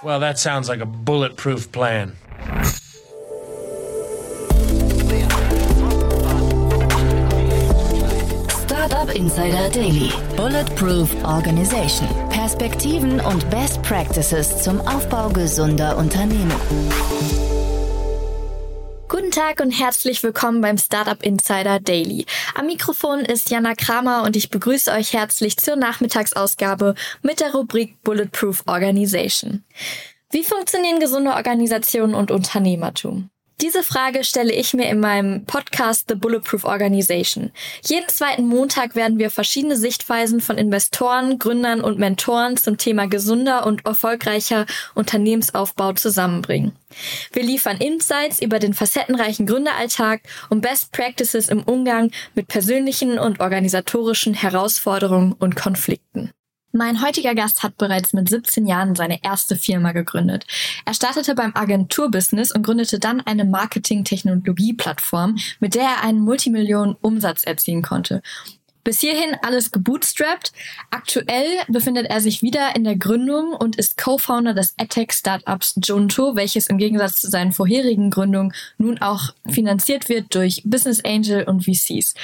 Well, that sounds like a bulletproof plan. Startup Insider Daily. Bulletproof Organization. Perspektiven und Best Practices zum Aufbau gesunder Unternehmen. Tag und herzlich willkommen beim Startup Insider Daily. Am Mikrofon ist Jana Kramer und ich begrüße euch herzlich zur Nachmittagsausgabe mit der Rubrik Bulletproof Organization. Wie funktionieren gesunde Organisationen und Unternehmertum? Diese Frage stelle ich mir in meinem Podcast The Bulletproof Organization. Jeden zweiten Montag werden wir verschiedene Sichtweisen von Investoren, Gründern und Mentoren zum Thema gesunder und erfolgreicher Unternehmensaufbau zusammenbringen. Wir liefern Insights über den facettenreichen Gründeralltag und Best Practices im Umgang mit persönlichen und organisatorischen Herausforderungen und Konflikten. Mein heutiger Gast hat bereits mit 17 Jahren seine erste Firma gegründet. Er startete beim Agenturbusiness und gründete dann eine Marketing-Technologie-Plattform, mit der er einen Multimillionen Umsatz erzielen konnte. Bis hierhin alles gebootstrapped. Aktuell befindet er sich wieder in der Gründung und ist Co-Founder des EdTech-Startups Junto, welches im Gegensatz zu seinen vorherigen Gründungen nun auch finanziert wird durch Business Angel und VCs.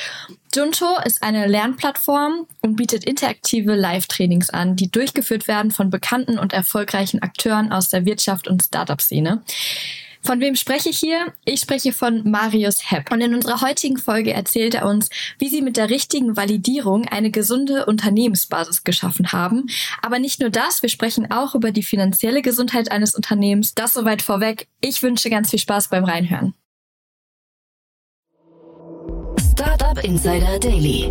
Junto ist eine Lernplattform und bietet interaktive Live-Trainings an, die durchgeführt werden von bekannten und erfolgreichen Akteuren aus der Wirtschaft und Startup-Szene. Von wem spreche ich hier? Ich spreche von Marius Hepp. Und in unserer heutigen Folge erzählt er uns, wie sie mit der richtigen Validierung eine gesunde Unternehmensbasis geschaffen haben. Aber nicht nur das, wir sprechen auch über die finanzielle Gesundheit eines Unternehmens. Das soweit vorweg. Ich wünsche ganz viel Spaß beim Reinhören. Startup Insider Daily.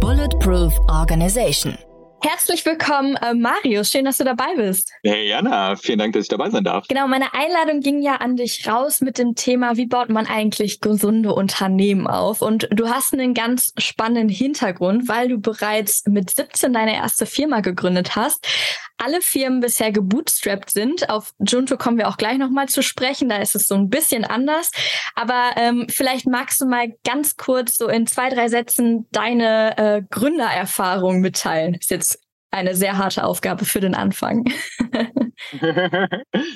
Bulletproof Organization. Herzlich willkommen, äh, Marius. Schön, dass du dabei bist. Hey Jana, vielen Dank, dass ich dabei sein darf. Genau, meine Einladung ging ja an dich raus mit dem Thema, wie baut man eigentlich gesunde Unternehmen auf? Und du hast einen ganz spannenden Hintergrund, weil du bereits mit 17 deine erste Firma gegründet hast. Alle Firmen bisher gebootstrapped sind. Auf Junto kommen wir auch gleich nochmal zu sprechen. Da ist es so ein bisschen anders. Aber ähm, vielleicht magst du mal ganz kurz so in zwei, drei Sätzen deine äh, Gründererfahrung mitteilen. Ist jetzt eine sehr harte Aufgabe für den Anfang.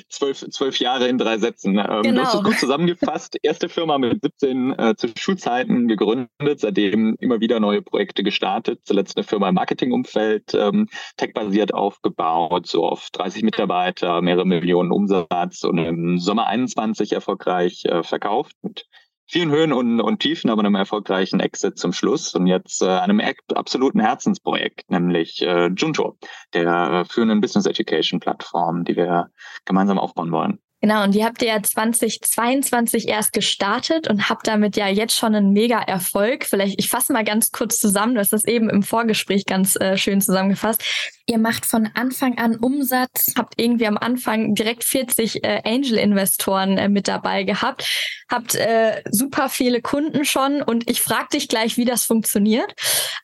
zwölf, zwölf Jahre in drei Sätzen. Ähm, genau. Du hast es gut zusammengefasst. Erste Firma mit 17 äh, zu Schulzeiten gegründet, seitdem immer wieder neue Projekte gestartet. Zuletzt eine Firma im Marketingumfeld, ähm, tech-basiert aufgebaut, so auf 30 Mitarbeiter, mehrere Millionen Umsatz und im Sommer 21 erfolgreich äh, verkauft mit vielen Höhen und, und Tiefen, aber einem erfolgreichen Exit zum Schluss und jetzt äh, einem absoluten Herzensprojekt, nämlich äh, Junto, der äh, führenden Business Education Plattform, die wir gemeinsam aufbauen wollen. Genau, und die habt ihr ja 2022 erst gestartet und habt damit ja jetzt schon einen mega Erfolg. Vielleicht, ich fasse mal ganz kurz zusammen, du hast das eben im Vorgespräch ganz äh, schön zusammengefasst. Ihr macht von Anfang an Umsatz, habt irgendwie am Anfang direkt 40 äh, Angel-Investoren äh, mit dabei gehabt, habt äh, super viele Kunden schon und ich frage dich gleich, wie das funktioniert.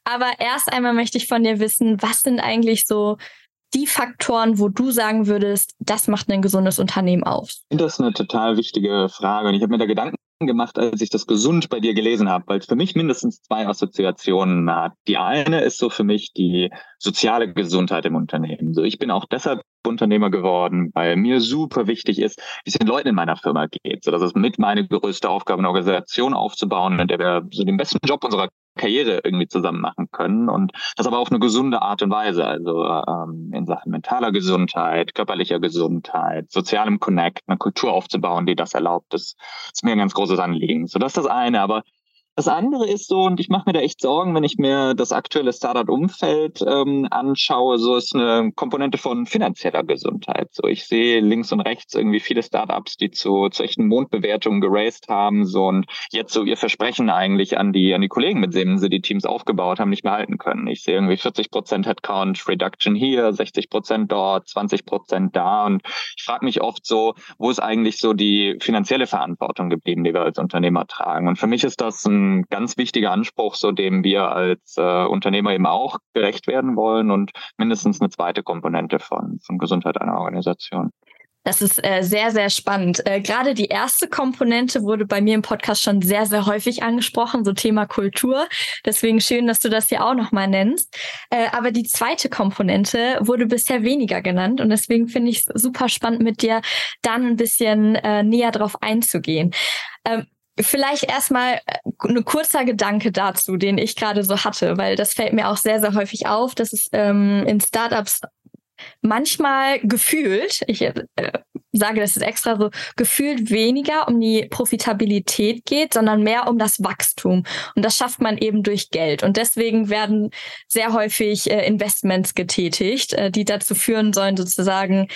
Aber erst einmal möchte ich von dir wissen, was sind eigentlich so die Faktoren, wo du sagen würdest, das macht ein gesundes Unternehmen aus? Das ist eine total wichtige Frage und ich habe mir da Gedanken gemacht, als ich das gesund bei dir gelesen habe, weil es für mich mindestens zwei Assoziationen hat. Die eine ist so für mich die soziale Gesundheit im Unternehmen. So, ich bin auch deshalb Unternehmer geworden, weil mir super wichtig ist, wie es den Leuten in meiner Firma geht. So, das ist mit meine größte Aufgabe, eine Organisation aufzubauen, in der wir so den besten Job unserer Karriere irgendwie zusammen machen können und das aber auf eine gesunde Art und Weise, also ähm, in Sachen mentaler Gesundheit, körperlicher Gesundheit, sozialem Connect, eine Kultur aufzubauen, die das erlaubt, das ist mir ein ganz großes Anliegen. So, das ist das eine, aber das andere ist so, und ich mache mir da echt Sorgen, wenn ich mir das aktuelle Startup-Umfeld ähm, anschaue, so ist eine Komponente von finanzieller Gesundheit. So, ich sehe links und rechts irgendwie viele Startups, die zu, zu echten Mondbewertungen geraced haben, so und jetzt so ihr Versprechen eigentlich an die an die Kollegen, mit denen sie die Teams aufgebaut haben, nicht mehr halten können. Ich sehe irgendwie 40 Prozent Headcount Reduction hier, 60 Prozent dort, 20 Prozent da, und ich frage mich oft so, wo ist eigentlich so die finanzielle Verantwortung geblieben, die wir als Unternehmer tragen? Und für mich ist das ein ganz wichtiger Anspruch, so dem wir als äh, Unternehmer eben auch gerecht werden wollen und mindestens eine zweite Komponente von, von Gesundheit einer Organisation. Das ist äh, sehr, sehr spannend. Äh, Gerade die erste Komponente wurde bei mir im Podcast schon sehr, sehr häufig angesprochen, so Thema Kultur. Deswegen schön, dass du das hier auch nochmal nennst. Äh, aber die zweite Komponente wurde bisher weniger genannt und deswegen finde ich es super spannend, mit dir dann ein bisschen äh, näher drauf einzugehen. Ähm, Vielleicht erstmal ein äh, kurzer Gedanke dazu, den ich gerade so hatte, weil das fällt mir auch sehr, sehr häufig auf, dass es ähm, in Startups manchmal gefühlt, ich äh, sage das jetzt extra so, gefühlt weniger um die Profitabilität geht, sondern mehr um das Wachstum. Und das schafft man eben durch Geld. Und deswegen werden sehr häufig äh, Investments getätigt, äh, die dazu führen sollen, sozusagen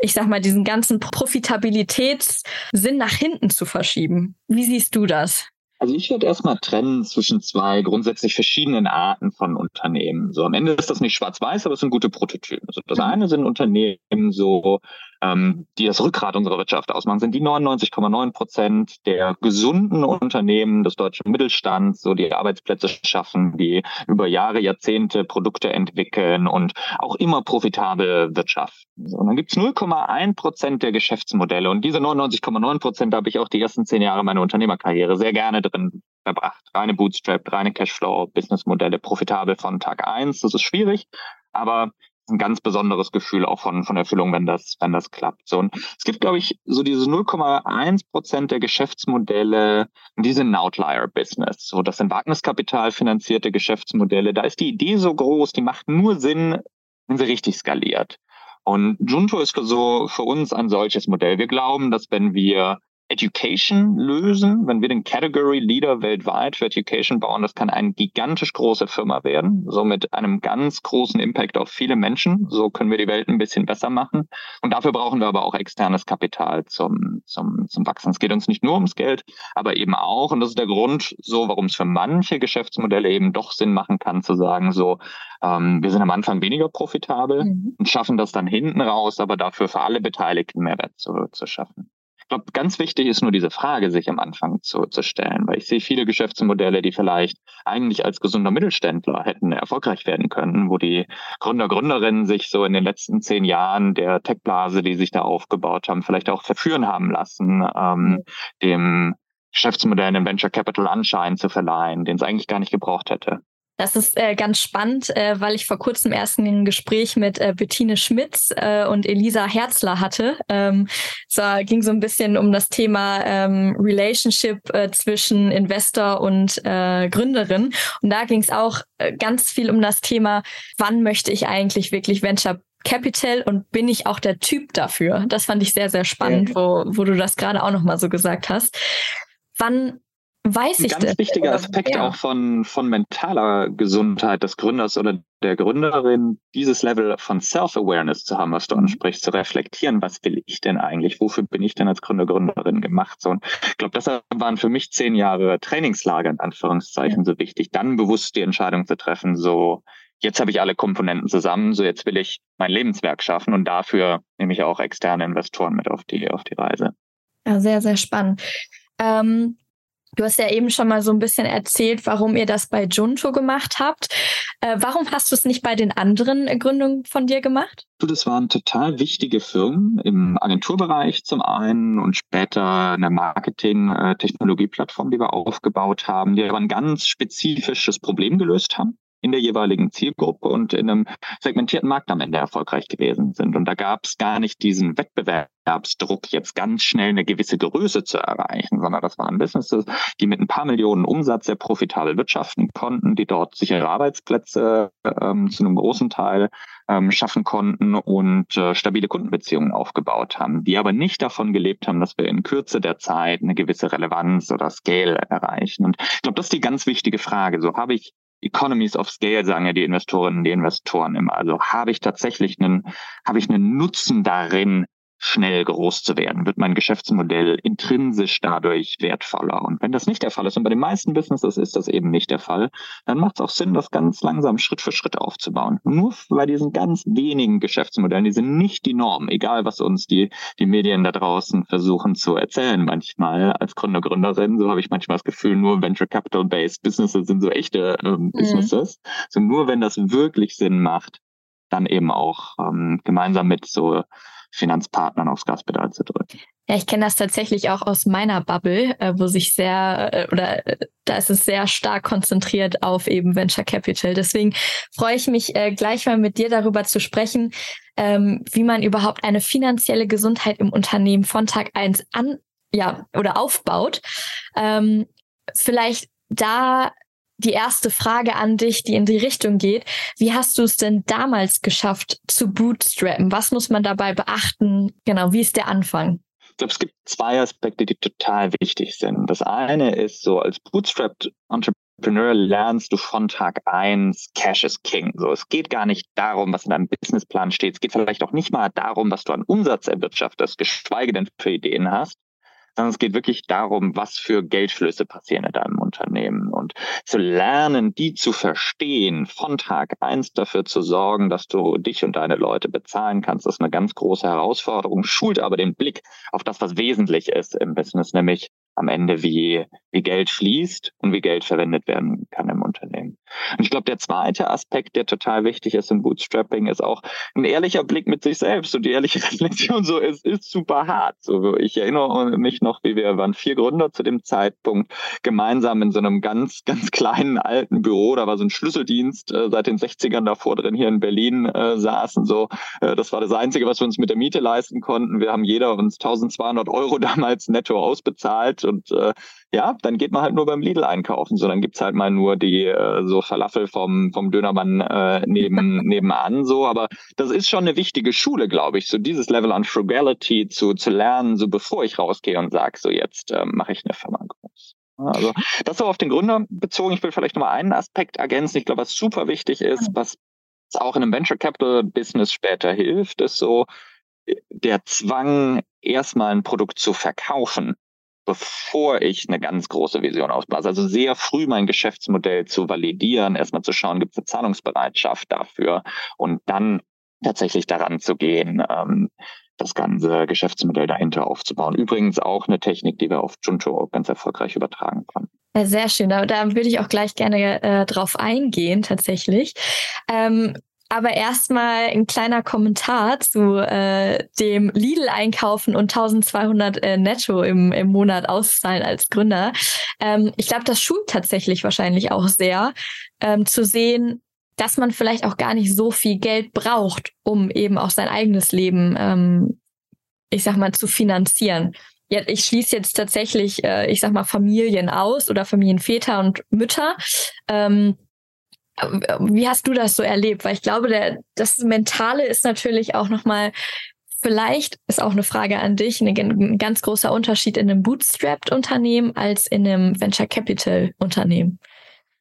ich sag mal, diesen ganzen Profitabilitätssinn nach hinten zu verschieben. Wie siehst du das? Also ich würde erstmal trennen zwischen zwei grundsätzlich verschiedenen Arten von Unternehmen. So am Ende ist das nicht schwarz-weiß, aber es sind gute Prototypen. Also das mhm. eine sind Unternehmen so, ähm, die das Rückgrat unserer Wirtschaft ausmachen, sind die 99,9 Prozent der gesunden Unternehmen des deutschen Mittelstands, so die Arbeitsplätze schaffen, die über Jahre, Jahrzehnte Produkte entwickeln und auch immer profitabel wirtschaften. Und dann gibt's 0,1 Prozent der Geschäftsmodelle und diese 99,9 Prozent habe ich auch die ersten zehn Jahre meiner Unternehmerkarriere sehr gerne drin verbracht. Reine Bootstrap, reine Cashflow, Businessmodelle, profitabel von Tag eins. Das ist schwierig, aber ein ganz besonderes Gefühl auch von, von Erfüllung, wenn das, wenn das klappt. So, und es gibt, glaube ich, so diese 0,1 Prozent der Geschäftsmodelle, die sind Outlier-Business. So, das sind Wagniskapital finanzierte Geschäftsmodelle. Da ist die Idee so groß, die macht nur Sinn, wenn sie richtig skaliert. Und Junto ist so, für uns ein solches Modell. Wir glauben, dass wenn wir Education lösen, wenn wir den Category Leader weltweit für Education bauen, das kann eine gigantisch große Firma werden, so mit einem ganz großen Impact auf viele Menschen. So können wir die Welt ein bisschen besser machen. Und dafür brauchen wir aber auch externes Kapital zum, zum, zum Wachsen. Es geht uns nicht nur ums Geld, aber eben auch, und das ist der Grund, so warum es für manche Geschäftsmodelle eben doch Sinn machen kann, zu sagen, so, ähm, wir sind am Anfang weniger profitabel mhm. und schaffen das dann hinten raus, aber dafür für alle Beteiligten Mehrwert zu, zu schaffen glaube, ganz wichtig ist nur diese Frage, sich am Anfang zu, zu stellen, weil ich sehe viele Geschäftsmodelle, die vielleicht eigentlich als gesunder Mittelständler hätten erfolgreich werden können, wo die Gründer, Gründerinnen sich so in den letzten zehn Jahren der Tech-Blase, die sich da aufgebaut haben, vielleicht auch verführen haben lassen, ähm, dem Geschäftsmodell einen Venture Capital Anschein zu verleihen, den es eigentlich gar nicht gebraucht hätte. Das ist äh, ganz spannend, äh, weil ich vor kurzem erst ein Gespräch mit äh, Bettine Schmitz äh, und Elisa Herzler hatte. Ähm, es ging so ein bisschen um das Thema ähm, Relationship äh, zwischen Investor und äh, Gründerin. Und da ging es auch äh, ganz viel um das Thema, wann möchte ich eigentlich wirklich Venture Capital und bin ich auch der Typ dafür? Das fand ich sehr, sehr spannend, wo, wo du das gerade auch nochmal so gesagt hast. Wann weiß ich Ein ganz wichtiger Aspekt ja. auch von, von mentaler Gesundheit des Gründers oder der Gründerin, dieses Level von Self-Awareness zu haben, was du ansprichst, zu reflektieren, was will ich denn eigentlich, wofür bin ich denn als Gründer, Gründerin gemacht? So, und ich glaube, deshalb waren für mich zehn Jahre Trainingslager in Anführungszeichen so wichtig, dann bewusst die Entscheidung zu treffen, so, jetzt habe ich alle Komponenten zusammen, so jetzt will ich mein Lebenswerk schaffen und dafür nehme ich auch externe Investoren mit auf die, auf die Reise. Ja, sehr, sehr spannend. Ähm, Du hast ja eben schon mal so ein bisschen erzählt, warum ihr das bei Junto gemacht habt. Äh, warum hast du es nicht bei den anderen Gründungen von dir gemacht? Das waren total wichtige Firmen im Agenturbereich zum einen und später eine Marketing-Technologieplattform, die wir aufgebaut haben, die aber ein ganz spezifisches Problem gelöst haben in der jeweiligen Zielgruppe und in einem segmentierten Markt am Ende erfolgreich gewesen sind. Und da gab es gar nicht diesen Wettbewerbsdruck, jetzt ganz schnell eine gewisse Größe zu erreichen, sondern das waren Businesses, die mit ein paar Millionen Umsatz sehr profitabel wirtschaften konnten, die dort sichere Arbeitsplätze ähm, zu einem großen Teil ähm, schaffen konnten und äh, stabile Kundenbeziehungen aufgebaut haben, die aber nicht davon gelebt haben, dass wir in Kürze der Zeit eine gewisse Relevanz oder Scale erreichen. Und ich glaube, das ist die ganz wichtige Frage. So habe ich Economies of Scale, sagen ja die Investorinnen, die Investoren immer. Also habe ich tatsächlich einen, habe ich einen Nutzen darin, schnell groß zu werden, wird mein Geschäftsmodell intrinsisch dadurch wertvoller. Und wenn das nicht der Fall ist, und bei den meisten Businesses ist das eben nicht der Fall, dann macht es auch Sinn, das ganz langsam Schritt für Schritt aufzubauen. nur bei diesen ganz wenigen Geschäftsmodellen, die sind nicht die Norm, egal was uns die, die Medien da draußen versuchen zu erzählen manchmal als Gründer, Gründerin. So habe ich manchmal das Gefühl, nur Venture Capital Based Businesses sind so echte ähm, mhm. Businesses. So nur wenn das wirklich Sinn macht, dann eben auch ähm, gemeinsam mit so Finanzpartnern aufs Gaspedal zu drücken. Ja, ich kenne das tatsächlich auch aus meiner Bubble, äh, wo sich sehr äh, oder äh, da ist es sehr stark konzentriert auf eben Venture Capital. Deswegen freue ich mich gleich mal mit dir darüber zu sprechen, ähm, wie man überhaupt eine finanzielle Gesundheit im Unternehmen von Tag eins an ja oder aufbaut. Ähm, vielleicht da die erste Frage an dich, die in die Richtung geht. Wie hast du es denn damals geschafft zu bootstrappen? Was muss man dabei beachten? Genau, wie ist der Anfang? Ich glaube, es gibt zwei Aspekte, die total wichtig sind. Das eine ist so, als Bootstrapped Entrepreneur lernst du von Tag eins Cash is King. So, es geht gar nicht darum, was in deinem Businessplan steht. Es geht vielleicht auch nicht mal darum, was du an Umsatz erwirtschaftest, geschweige denn für Ideen hast, sondern es geht wirklich darum, was für Geldflüsse passieren in deinem Unternehmen und zu lernen, die zu verstehen, von Tag eins dafür zu sorgen, dass du dich und deine Leute bezahlen kannst. Das ist eine ganz große Herausforderung, schult aber den Blick auf das, was wesentlich ist im Business, nämlich am Ende, wie, wie Geld fließt und wie Geld verwendet werden kann im Unternehmen. Und ich glaube, der zweite Aspekt, der total wichtig ist im Bootstrapping, ist auch ein ehrlicher Blick mit sich selbst und die ehrliche Reflexion. So, es ist super hart. So, ich erinnere mich noch, wie wir waren vier Gründer zu dem Zeitpunkt gemeinsam in so einem ganz, ganz kleinen alten Büro. Da war so ein Schlüsseldienst äh, seit den 60ern davor drin hier in Berlin äh, saßen. So, äh, das war das Einzige, was wir uns mit der Miete leisten konnten. Wir haben jeder uns 1200 Euro damals netto ausbezahlt und äh, ja, dann geht man halt nur beim Lidl einkaufen. So, dann gibt's halt mal nur die äh, so Falafel vom, vom Dönermann äh, neben, nebenan. So, aber das ist schon eine wichtige Schule, glaube ich, so dieses Level an Frugality zu, zu lernen, so bevor ich rausgehe und sage, so jetzt äh, mache ich eine Firma groß. Also das so auf den Gründer bezogen. Ich will vielleicht noch mal einen Aspekt ergänzen. Ich glaube, was super wichtig ist, was auch in einem Venture Capital Business später hilft, ist so äh, der Zwang, erstmal ein Produkt zu verkaufen bevor ich eine ganz große Vision ausblase. Also sehr früh mein Geschäftsmodell zu validieren, erstmal zu schauen, gibt es eine Zahlungsbereitschaft dafür und dann tatsächlich daran zu gehen, ähm, das ganze Geschäftsmodell dahinter aufzubauen. Übrigens auch eine Technik, die wir auf Junto ganz erfolgreich übertragen konnten. Sehr schön. Da, da würde ich auch gleich gerne äh, drauf eingehen, tatsächlich. Ähm, aber erstmal ein kleiner Kommentar zu äh, dem Lidl-Einkaufen und 1200 äh, netto im, im Monat auszahlen als Gründer. Ähm, ich glaube, das schult tatsächlich wahrscheinlich auch sehr, ähm, zu sehen, dass man vielleicht auch gar nicht so viel Geld braucht, um eben auch sein eigenes Leben, ähm, ich sag mal, zu finanzieren. Ja, ich schließe jetzt tatsächlich, äh, ich sag mal, Familien aus oder Familienväter und Mütter. Ähm, wie hast du das so erlebt? Weil ich glaube, der, das Mentale ist natürlich auch nochmal, vielleicht ist auch eine Frage an dich, ein ganz großer Unterschied in einem Bootstrapped-Unternehmen als in einem Venture Capital-Unternehmen.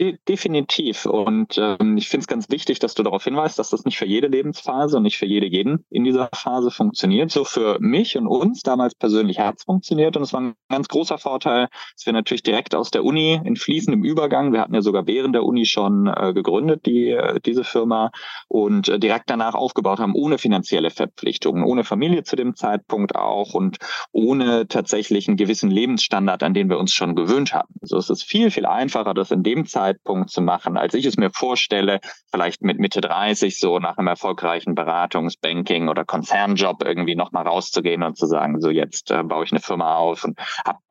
Definitiv. Und ähm, ich finde es ganz wichtig, dass du darauf hinweist, dass das nicht für jede Lebensphase und nicht für jede jeden in dieser Phase funktioniert. So für mich und uns damals persönlich hat es funktioniert und es war ein ganz großer Vorteil, dass wir natürlich direkt aus der Uni in fließendem Übergang, wir hatten ja sogar während der Uni schon äh, gegründet, die, äh, diese Firma, und äh, direkt danach aufgebaut haben, ohne finanzielle Verpflichtungen, ohne Familie zu dem Zeitpunkt auch und ohne tatsächlich einen gewissen Lebensstandard, an den wir uns schon gewöhnt haben. Also es ist viel, viel einfacher, das in dem Zeitpunkt Zeitpunkt zu machen, als ich es mir vorstelle, vielleicht mit Mitte 30 so nach einem erfolgreichen Beratungs-, Banking- oder Konzernjob irgendwie nochmal rauszugehen und zu sagen, so jetzt äh, baue ich eine Firma auf und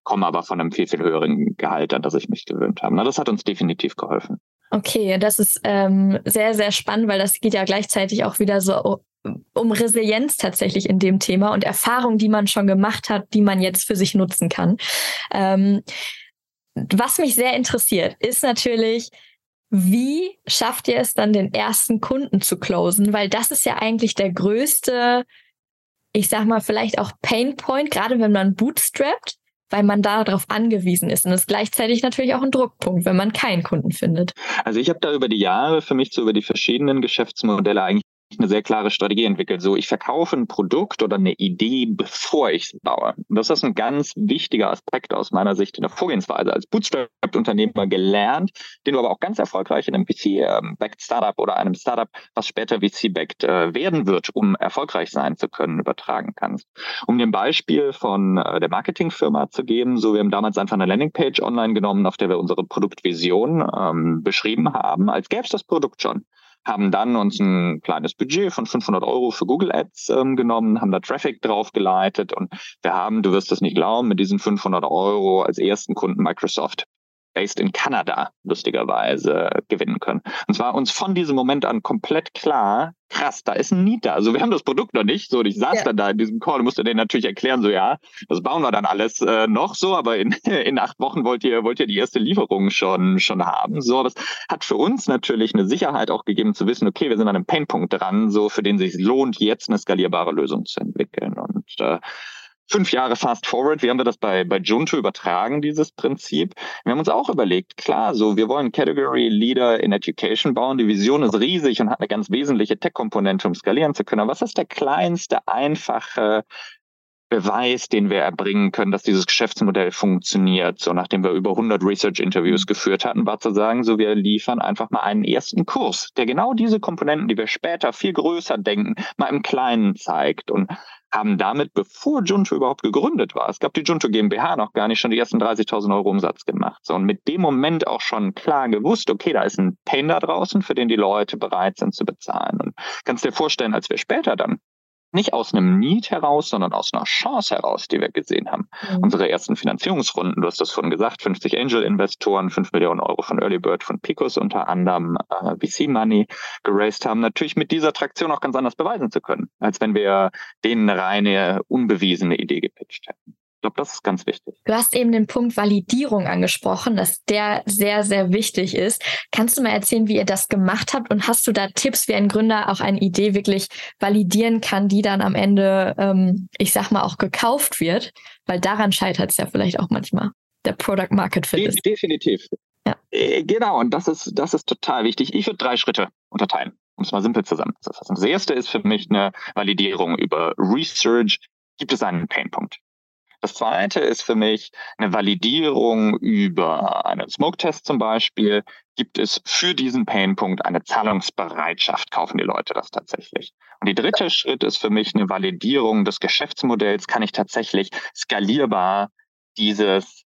komme aber von einem viel, viel höheren Gehalt, an das ich mich gewöhnt habe. Na, das hat uns definitiv geholfen. Okay, das ist ähm, sehr, sehr spannend, weil das geht ja gleichzeitig auch wieder so um Resilienz tatsächlich in dem Thema und Erfahrungen, die man schon gemacht hat, die man jetzt für sich nutzen kann. Ähm, was mich sehr interessiert, ist natürlich, wie schafft ihr es dann, den ersten Kunden zu closen? Weil das ist ja eigentlich der größte, ich sag mal, vielleicht auch Painpoint, gerade wenn man bootstrappt, weil man darauf angewiesen ist. Und das ist gleichzeitig natürlich auch ein Druckpunkt, wenn man keinen Kunden findet. Also ich habe da über die Jahre für mich so über die verschiedenen Geschäftsmodelle eigentlich eine sehr klare Strategie entwickelt. So, ich verkaufe ein Produkt oder eine Idee, bevor ich es baue. Das ist ein ganz wichtiger Aspekt aus meiner Sicht in der Vorgehensweise als Bootstrap-Unternehmer gelernt, den du aber auch ganz erfolgreich in einem VC-backed Startup oder einem Startup, was später VC-backed äh, werden wird, um erfolgreich sein zu können, übertragen kannst. Um ein Beispiel von äh, der Marketingfirma zu geben, so wir haben damals einfach eine Landingpage online genommen, auf der wir unsere Produktvision ähm, beschrieben haben, als gäbe es das Produkt schon. Haben dann uns ein kleines Budget von 500 Euro für Google Ads ähm, genommen, haben da Traffic draufgeleitet und wir haben, du wirst es nicht glauben, mit diesen 500 Euro als ersten Kunden Microsoft based in Kanada, lustigerweise, gewinnen können. Und zwar uns von diesem Moment an komplett klar, krass, da ist ein Need da. Also wir haben das Produkt noch nicht. So, und ich saß ja. dann da in diesem Call und musste denen natürlich erklären, so ja, das bauen wir dann alles äh, noch so, aber in, in acht Wochen wollt ihr, wollt ihr die erste Lieferung schon, schon haben. So, das hat für uns natürlich eine Sicherheit auch gegeben zu wissen, okay, wir sind an einem Painpunkt dran, so für den sich lohnt, jetzt eine skalierbare Lösung zu entwickeln. Und äh, fünf Jahre fast forward, wie haben wir das bei, bei Junto übertragen, dieses Prinzip? Wir haben uns auch überlegt, klar, so, wir wollen Category Leader in Education bauen. Die Vision ist riesig und hat eine ganz wesentliche Tech-Komponente, um skalieren zu können. Aber was ist der kleinste, einfache Beweis, den wir erbringen können, dass dieses Geschäftsmodell funktioniert. So nachdem wir über 100 Research-Interviews geführt hatten, war zu sagen, so wir liefern einfach mal einen ersten Kurs, der genau diese Komponenten, die wir später viel größer denken, mal im Kleinen zeigt und haben damit, bevor Junto überhaupt gegründet war, es gab die Junto GmbH noch gar nicht, schon die ersten 30.000 Euro Umsatz gemacht. So, und mit dem Moment auch schon klar gewusst, okay, da ist ein Pain da draußen, für den die Leute bereit sind zu bezahlen. Und kannst dir vorstellen, als wir später dann nicht aus einem Need heraus, sondern aus einer Chance heraus, die wir gesehen haben. Mhm. Unsere ersten Finanzierungsrunden, du hast das vorhin gesagt, 50 Angel-Investoren, 5 Millionen Euro von Early Bird, von Picos unter anderem, äh, VC-Money geraced haben, natürlich mit dieser Traktion auch ganz anders beweisen zu können, als wenn wir denen eine reine, unbewiesene Idee gepitcht hätten. Ich glaube, das ist ganz wichtig. Du hast eben den Punkt Validierung angesprochen, dass der sehr, sehr wichtig ist. Kannst du mal erzählen, wie ihr das gemacht habt und hast du da Tipps, wie ein Gründer auch eine Idee wirklich validieren kann, die dann am Ende, ähm, ich sag mal, auch gekauft wird? Weil daran scheitert es ja vielleicht auch manchmal. Der Product Market Fit ist. Definitiv. Ja. Äh, genau, und das ist, das ist total wichtig. Ich würde drei Schritte unterteilen, um es mal simpel zusammenzufassen. Das erste ist für mich eine Validierung über Research. Gibt es einen Painpunkt? Das zweite ist für mich eine Validierung über einen Smoke-Test zum Beispiel. Gibt es für diesen Painpunkt eine Zahlungsbereitschaft? Kaufen die Leute das tatsächlich? Und die dritte Schritt ist für mich eine Validierung des Geschäftsmodells. Kann ich tatsächlich skalierbar dieses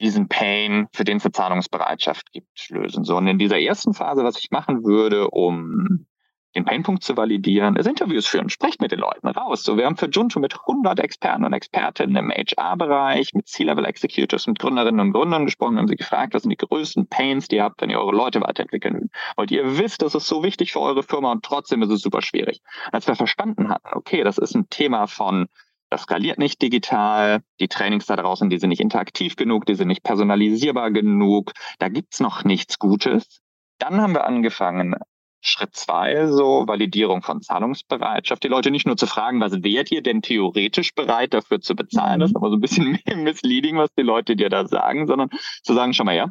diesen Pain, für den es eine Zahlungsbereitschaft gibt, lösen. So, und in dieser ersten Phase, was ich machen würde, um den Painpunkt zu validieren, ist Interviews führen, sprecht mit den Leuten raus. So, wir haben für Junto mit 100 Experten und Expertinnen im HR-Bereich, mit C-Level Executors, mit Gründerinnen und Gründern gesprochen, haben sie gefragt, was sind die größten Pains, die ihr habt, wenn ihr eure Leute weiterentwickeln wollt. Ihr wisst, das ist so wichtig für eure Firma und trotzdem ist es super schwierig. Als wir verstanden hatten, okay, das ist ein Thema von das skaliert nicht digital. Die Trainings da draußen, die sind nicht interaktiv genug, die sind nicht personalisierbar genug. Da gibt's noch nichts Gutes. Dann haben wir angefangen, Schritt zwei, so Validierung von Zahlungsbereitschaft. Die Leute nicht nur zu fragen, was wärt ihr denn theoretisch bereit dafür zu bezahlen? Mhm. Das ist aber so ein bisschen misleading, was die Leute dir da sagen, sondern zu sagen, schau mal her,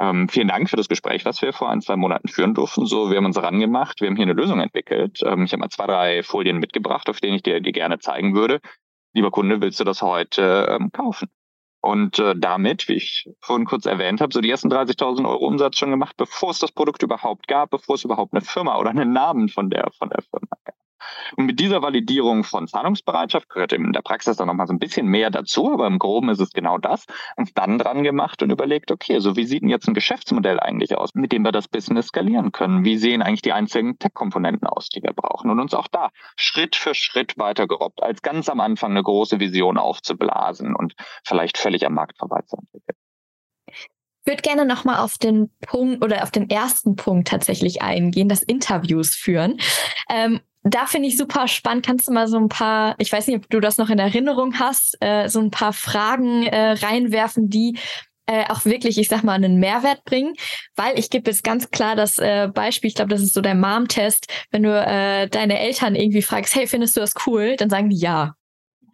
ähm, vielen Dank für das Gespräch, was wir vor ein, zwei Monaten führen durften. So, wir haben uns herangemacht, wir haben hier eine Lösung entwickelt. Ähm, ich habe mal zwei, drei Folien mitgebracht, auf denen ich dir die gerne zeigen würde. Lieber Kunde, willst du das heute ähm, kaufen? Und äh, damit, wie ich vorhin kurz erwähnt habe, so die ersten 30.000 Euro Umsatz schon gemacht, bevor es das Produkt überhaupt gab, bevor es überhaupt eine Firma oder einen Namen von der, von der Firma gab. Und mit dieser Validierung von Zahlungsbereitschaft gehört in der Praxis dann nochmal so ein bisschen mehr dazu, aber im Groben ist es genau das, uns dann dran gemacht und überlegt, okay, so wie sieht denn jetzt ein Geschäftsmodell eigentlich aus, mit dem wir das Business skalieren können? Wie sehen eigentlich die einzelnen Tech-Komponenten aus, die wir brauchen? Und uns auch da Schritt für Schritt weiter gerobbt, als ganz am Anfang eine große Vision aufzublasen und vielleicht völlig am Markt vorbeizuentwickeln. Ich würde gerne nochmal auf den Punkt oder auf den ersten Punkt tatsächlich eingehen, das Interviews führen. Ähm, da finde ich super spannend. Kannst du mal so ein paar, ich weiß nicht, ob du das noch in Erinnerung hast, äh, so ein paar Fragen äh, reinwerfen, die äh, auch wirklich, ich sag mal, einen Mehrwert bringen, weil ich gebe jetzt ganz klar das äh, Beispiel, ich glaube, das ist so der Mom-Test, wenn du äh, deine Eltern irgendwie fragst, hey, findest du das cool? Dann sagen die ja.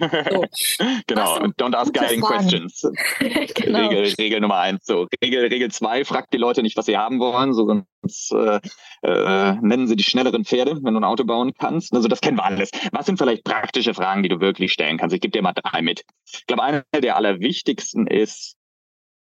So. genau, don't ask guiding questions. genau. Regel, Regel Nummer eins. So. Regel, Regel zwei, fragt die Leute nicht, was sie haben wollen, sonst äh, äh, nennen sie die schnelleren Pferde, wenn du ein Auto bauen kannst. Also das kennen wir alles. Was sind vielleicht praktische Fragen, die du wirklich stellen kannst? Ich gebe dir mal drei mit. Ich glaube, eine der allerwichtigsten ist,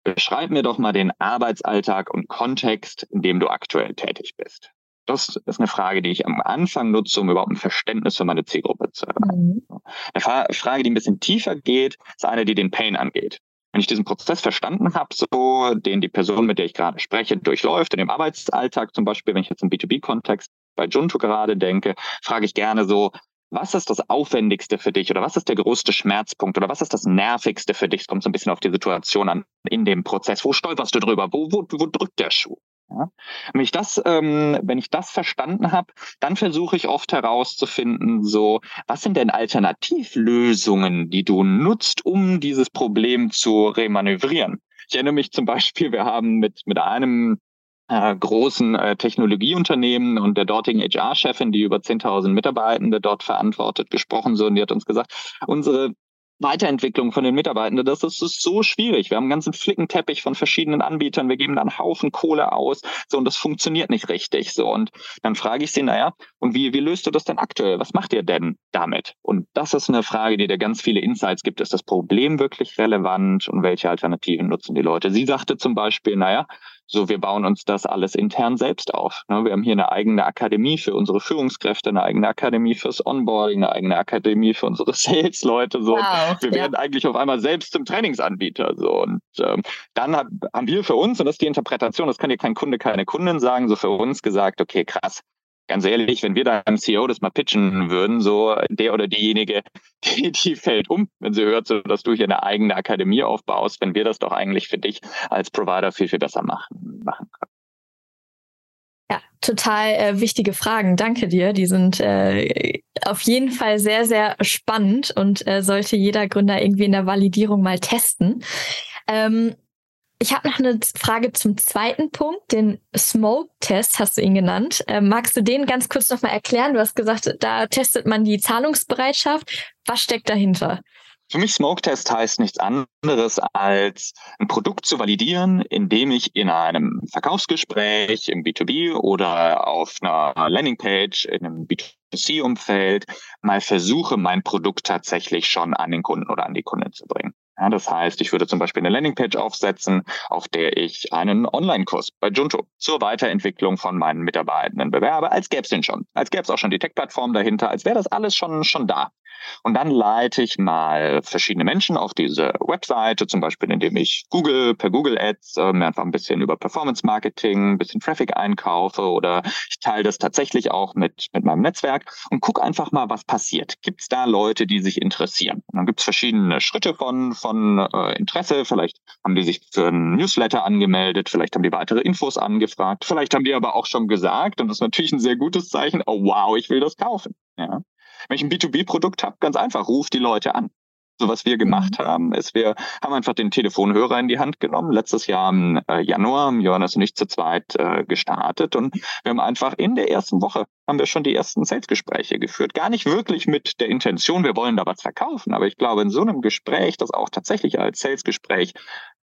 beschreib mir doch mal den Arbeitsalltag und Kontext, in dem du aktuell tätig bist. Das ist eine Frage, die ich am Anfang nutze, um überhaupt ein Verständnis für meine Zielgruppe zu erlangen. Mhm. Eine Frage, die ein bisschen tiefer geht, ist eine, die den Pain angeht. Wenn ich diesen Prozess verstanden habe, so den die Person, mit der ich gerade spreche, durchläuft, in dem Arbeitsalltag zum Beispiel, wenn ich jetzt im B2B-Kontext bei Junto gerade denke, frage ich gerne so, was ist das Aufwendigste für dich oder was ist der größte Schmerzpunkt oder was ist das Nervigste für dich? Es kommt so ein bisschen auf die Situation an in dem Prozess. Wo stolperst du drüber? Wo, wo, wo drückt der Schuh? Ja? Wenn ich das, ähm, wenn ich das verstanden habe, dann versuche ich oft herauszufinden, so, was sind denn Alternativlösungen, die du nutzt, um dieses Problem zu remanövrieren? Ich erinnere mich zum Beispiel, wir haben mit, mit einem äh, großen äh, Technologieunternehmen und der dortigen HR-Chefin, die über 10.000 Mitarbeitende dort verantwortet, gesprochen so und die hat uns gesagt, unsere Weiterentwicklung von den Mitarbeitenden, das ist, ist so schwierig. Wir haben einen ganzen Flickenteppich von verschiedenen Anbietern, wir geben dann einen Haufen Kohle aus, so und das funktioniert nicht richtig. So und dann frage ich sie, naja, und wie, wie löst du das denn aktuell? Was macht ihr denn damit? Und das ist eine Frage, die da ganz viele Insights gibt. Ist das Problem wirklich relevant und welche Alternativen nutzen die Leute? Sie sagte zum Beispiel, naja, so, wir bauen uns das alles intern selbst auf. Ne? Wir haben hier eine eigene Akademie für unsere Führungskräfte, eine eigene Akademie fürs Onboarding, eine eigene Akademie für unsere Sales-Leute. So. Wow, wir ja. werden eigentlich auf einmal selbst zum Trainingsanbieter. So. Und ähm, dann hab, haben wir für uns, und das ist die Interpretation, das kann dir kein Kunde, keine Kundin sagen, so für uns gesagt, okay, krass, ganz ehrlich, wenn wir da einem CEO das mal pitchen würden, so der oder diejenige, die, die fällt um, wenn sie hört, so, dass du hier eine eigene Akademie aufbaust, wenn wir das doch eigentlich für dich als Provider viel, viel besser machen, machen können. Ja, total äh, wichtige Fragen. Danke dir. Die sind äh, auf jeden Fall sehr, sehr spannend und äh, sollte jeder Gründer irgendwie in der Validierung mal testen. Ähm, ich habe noch eine Frage zum zweiten Punkt, den Smoke-Test hast du ihn genannt. Äh, magst du den ganz kurz nochmal erklären? Du hast gesagt, da testet man die Zahlungsbereitschaft. Was steckt dahinter? Für mich Smoke-Test heißt nichts anderes als ein Produkt zu validieren, indem ich in einem Verkaufsgespräch im B2B oder auf einer Landingpage in einem B2C-Umfeld mal versuche, mein Produkt tatsächlich schon an den Kunden oder an die Kunden zu bringen. Ja, das heißt, ich würde zum Beispiel eine Landingpage aufsetzen, auf der ich einen Online-Kurs bei Junto zur Weiterentwicklung von meinen Mitarbeitenden bewerbe, als gäbe es den schon, als gäbe es auch schon die Tech-Plattform dahinter, als wäre das alles schon, schon da. Und dann leite ich mal verschiedene Menschen auf diese Webseite, zum Beispiel indem ich Google per Google Ads äh, mir einfach ein bisschen über Performance Marketing, ein bisschen Traffic einkaufe oder ich teile das tatsächlich auch mit, mit meinem Netzwerk und gucke einfach mal, was passiert. Gibt es da Leute, die sich interessieren? Und dann gibt es verschiedene Schritte von, von äh, Interesse. Vielleicht haben die sich für einen Newsletter angemeldet, vielleicht haben die weitere Infos angefragt, vielleicht haben die aber auch schon gesagt, und das ist natürlich ein sehr gutes Zeichen, oh wow, ich will das kaufen. Ja. Wenn ich ein B2B-Produkt habe, ganz einfach, ruf die Leute an. So was wir gemacht mhm. haben, ist, wir haben einfach den Telefonhörer in die Hand genommen. Letztes Jahr im äh, Januar haben Johannes und ich zu zweit äh, gestartet und wir haben einfach in der ersten Woche haben wir schon die ersten Salesgespräche geführt. Gar nicht wirklich mit der Intention, wir wollen da was verkaufen, aber ich glaube, in so einem Gespräch, das auch tatsächlich als Salesgespräch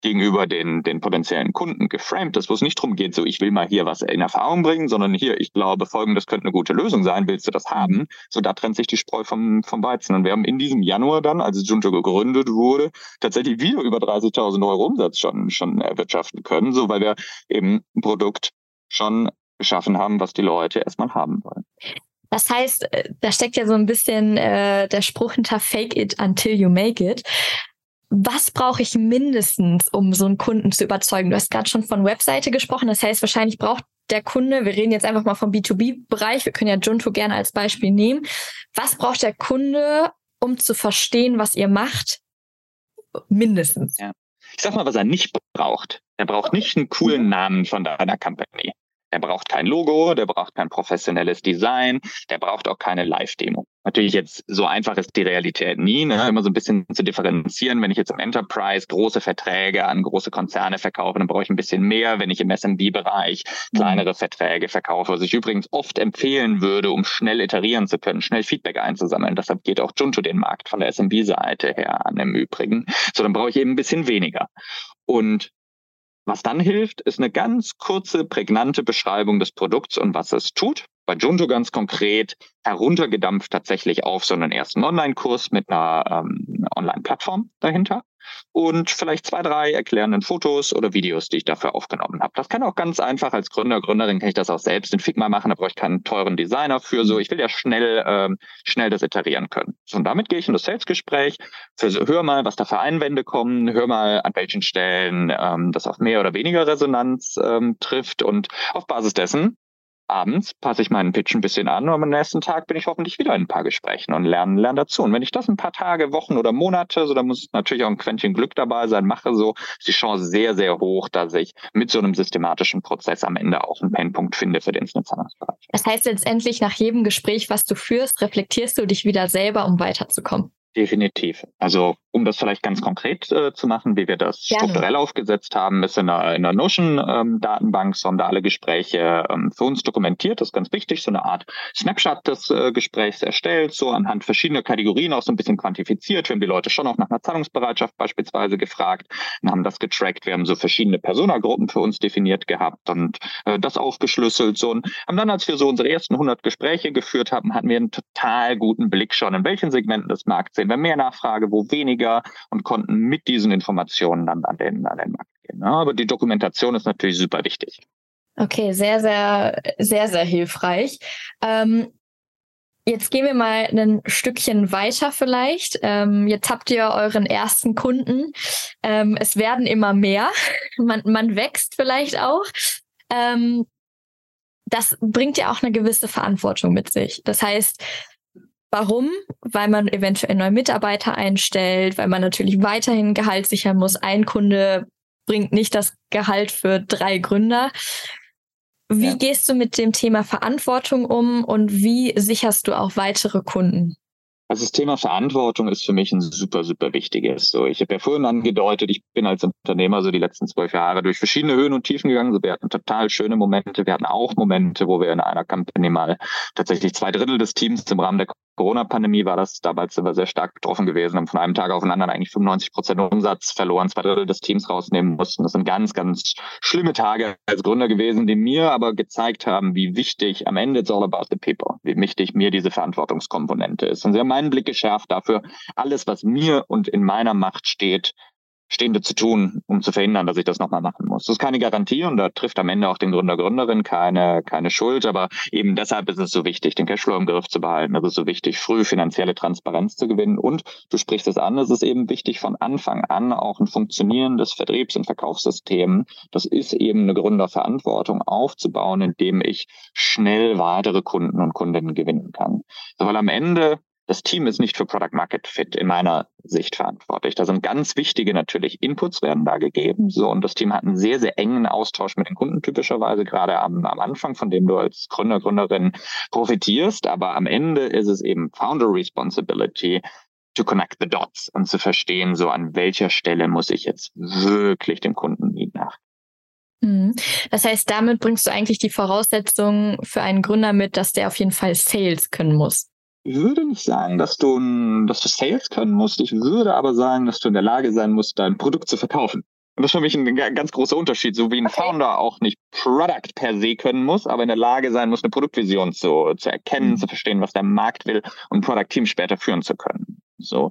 gegenüber den, den potenziellen Kunden geframed ist, wo es nicht darum geht, so ich will mal hier was in Erfahrung bringen, sondern hier, ich glaube, folgendes könnte eine gute Lösung sein, willst du das haben? So, da trennt sich die Spreu vom, vom Weizen. Und wir haben in diesem Januar dann, als Junto gegründet wurde, tatsächlich wieder über 30.000 Euro Umsatz schon, schon erwirtschaften können, so weil wir eben ein Produkt schon geschaffen haben, was die Leute erstmal haben wollen. Das heißt, äh, da steckt ja so ein bisschen äh, der Spruch hinter Fake it until you make it was brauche ich mindestens, um so einen Kunden zu überzeugen? Du hast gerade schon von Webseite gesprochen. Das heißt, wahrscheinlich braucht der Kunde, wir reden jetzt einfach mal vom B2B-Bereich, wir können ja Junto gerne als Beispiel nehmen. Was braucht der Kunde, um zu verstehen, was ihr macht? Mindestens. Ja. Ich sag mal, was er nicht braucht. Er braucht nicht einen coolen Namen von deiner Company. Der braucht kein Logo, der braucht kein professionelles Design, der braucht auch keine Live-Demo. Natürlich jetzt so einfach ist die Realität nie, ne? immer so ein bisschen zu differenzieren. Wenn ich jetzt im Enterprise große Verträge an große Konzerne verkaufe, dann brauche ich ein bisschen mehr. Wenn ich im SMB-Bereich kleinere mhm. Verträge verkaufe, was ich übrigens oft empfehlen würde, um schnell iterieren zu können, schnell Feedback einzusammeln. Deshalb geht auch Junto den Markt von der SMB-Seite her an im Übrigen. So, dann brauche ich eben ein bisschen weniger. Und was dann hilft, ist eine ganz kurze, prägnante Beschreibung des Produkts und was es tut. bei Junto ganz konkret heruntergedampft tatsächlich auf so einen ersten Online-Kurs mit einer ähm, Online-Plattform dahinter und vielleicht zwei, drei erklärenden Fotos oder Videos, die ich dafür aufgenommen habe. Das kann auch ganz einfach als Gründer, Gründerin kann ich das auch selbst in Figma machen, da brauche ich keinen teuren Designer für. So, ich will ja schnell, ähm, schnell das iterieren können. So, und damit gehe ich in das Sales-Gespräch, hör mal, was da für Einwände kommen, hör mal, an welchen Stellen ähm, das auf mehr oder weniger Resonanz ähm, trifft und auf Basis dessen abends passe ich meinen Pitch ein bisschen an und am nächsten Tag bin ich hoffentlich wieder in ein paar Gesprächen und lerne, lerne dazu. Und wenn ich das ein paar Tage, Wochen oder Monate, so da muss natürlich auch ein Quäntchen Glück dabei sein, mache so, ist die Chance sehr, sehr hoch, dass ich mit so einem systematischen Prozess am Ende auch einen Painpunkt finde für den Instant-Zahlungsbereich. Das heißt letztendlich, nach jedem Gespräch, was du führst, reflektierst du dich wieder selber, um weiterzukommen. Definitiv. Also um das vielleicht ganz konkret äh, zu machen, wie wir das Gerne. strukturell aufgesetzt haben, ist in einer, in einer Notion-Datenbank, ähm, so haben da alle Gespräche ähm, für uns dokumentiert. Das ist ganz wichtig, so eine Art Snapshot des äh, Gesprächs erstellt, so anhand verschiedener Kategorien auch so ein bisschen quantifiziert. Wir haben die Leute schon auch nach einer Zahlungsbereitschaft beispielsweise gefragt und haben das getrackt. Wir haben so verschiedene Personagruppen für uns definiert gehabt und äh, das aufgeschlüsselt. So und haben dann, als wir so unsere ersten 100 Gespräche geführt haben, hatten wir einen total guten Blick schon, in welchen Segmenten des Markts sind wir mehr Nachfrage, wo weniger und konnten mit diesen Informationen dann an den, an den Markt gehen. Aber die Dokumentation ist natürlich super wichtig. Okay, sehr, sehr, sehr, sehr hilfreich. Ähm, Jetzt gehen wir mal ein Stückchen weiter vielleicht. Ähm, jetzt habt ihr euren ersten Kunden. Ähm, es werden immer mehr. Man, man wächst vielleicht auch. Ähm, das bringt ja auch eine gewisse Verantwortung mit sich. Das heißt, Warum? Weil man eventuell neue Mitarbeiter einstellt, weil man natürlich weiterhin Gehalt sichern muss. Ein Kunde bringt nicht das Gehalt für drei Gründer. Wie ja. gehst du mit dem Thema Verantwortung um und wie sicherst du auch weitere Kunden? Also das Thema Verantwortung ist für mich ein super, super wichtiges. So, ich habe ja vorhin angedeutet, ich bin als Unternehmer so die letzten zwölf Jahre durch verschiedene Höhen und Tiefen gegangen. So, wir hatten total schöne Momente. Wir hatten auch Momente, wo wir in einer Company mal tatsächlich zwei Drittel des Teams im Rahmen der Corona-Pandemie war das, damals sind wir sehr stark betroffen gewesen, haben von einem Tag auf den anderen eigentlich 95 Prozent Umsatz verloren, zwei Drittel des Teams rausnehmen mussten. Das sind ganz, ganz schlimme Tage als Gründer gewesen, die mir aber gezeigt haben, wie wichtig am Ende it's all about the people, wie wichtig mir diese Verantwortungskomponente ist. Und sie haben meinen Blick geschärft dafür, alles, was mir und in meiner Macht steht, Stehende zu tun, um zu verhindern, dass ich das nochmal machen muss. Das ist keine Garantie und da trifft am Ende auch den Gründer, Gründerin keine, keine Schuld, aber eben deshalb ist es so wichtig, den Cashflow im Griff zu behalten. Es ist so wichtig, früh finanzielle Transparenz zu gewinnen und du sprichst es an, es ist eben wichtig, von Anfang an auch ein funktionierendes Vertriebs- und Verkaufssystem, das ist eben eine Gründerverantwortung aufzubauen, indem ich schnell weitere Kunden und Kundinnen gewinnen kann. Weil am Ende das Team ist nicht für Product Market Fit in meiner Sicht verantwortlich. Da sind ganz wichtige natürlich Inputs werden da gegeben. So, und das Team hat einen sehr, sehr engen Austausch mit den Kunden typischerweise, gerade am, am Anfang, von dem du als Gründer, Gründerin profitierst. Aber am Ende ist es eben Founder Responsibility, to connect the dots und zu verstehen, so an welcher Stelle muss ich jetzt wirklich dem Kunden nach. Mhm. Das heißt, damit bringst du eigentlich die Voraussetzung für einen Gründer mit, dass der auf jeden Fall Sales können muss. Ich würde nicht sagen, dass du, dass du Sales können musst. Ich würde aber sagen, dass du in der Lage sein musst, dein Produkt zu verkaufen. Und das ist für mich ein ganz großer Unterschied, so wie ein okay. Founder auch nicht Product per se können muss, aber in der Lage sein muss, eine Produktvision zu, zu erkennen, mhm. zu verstehen, was der Markt will und ein Product-Team später führen zu können. So,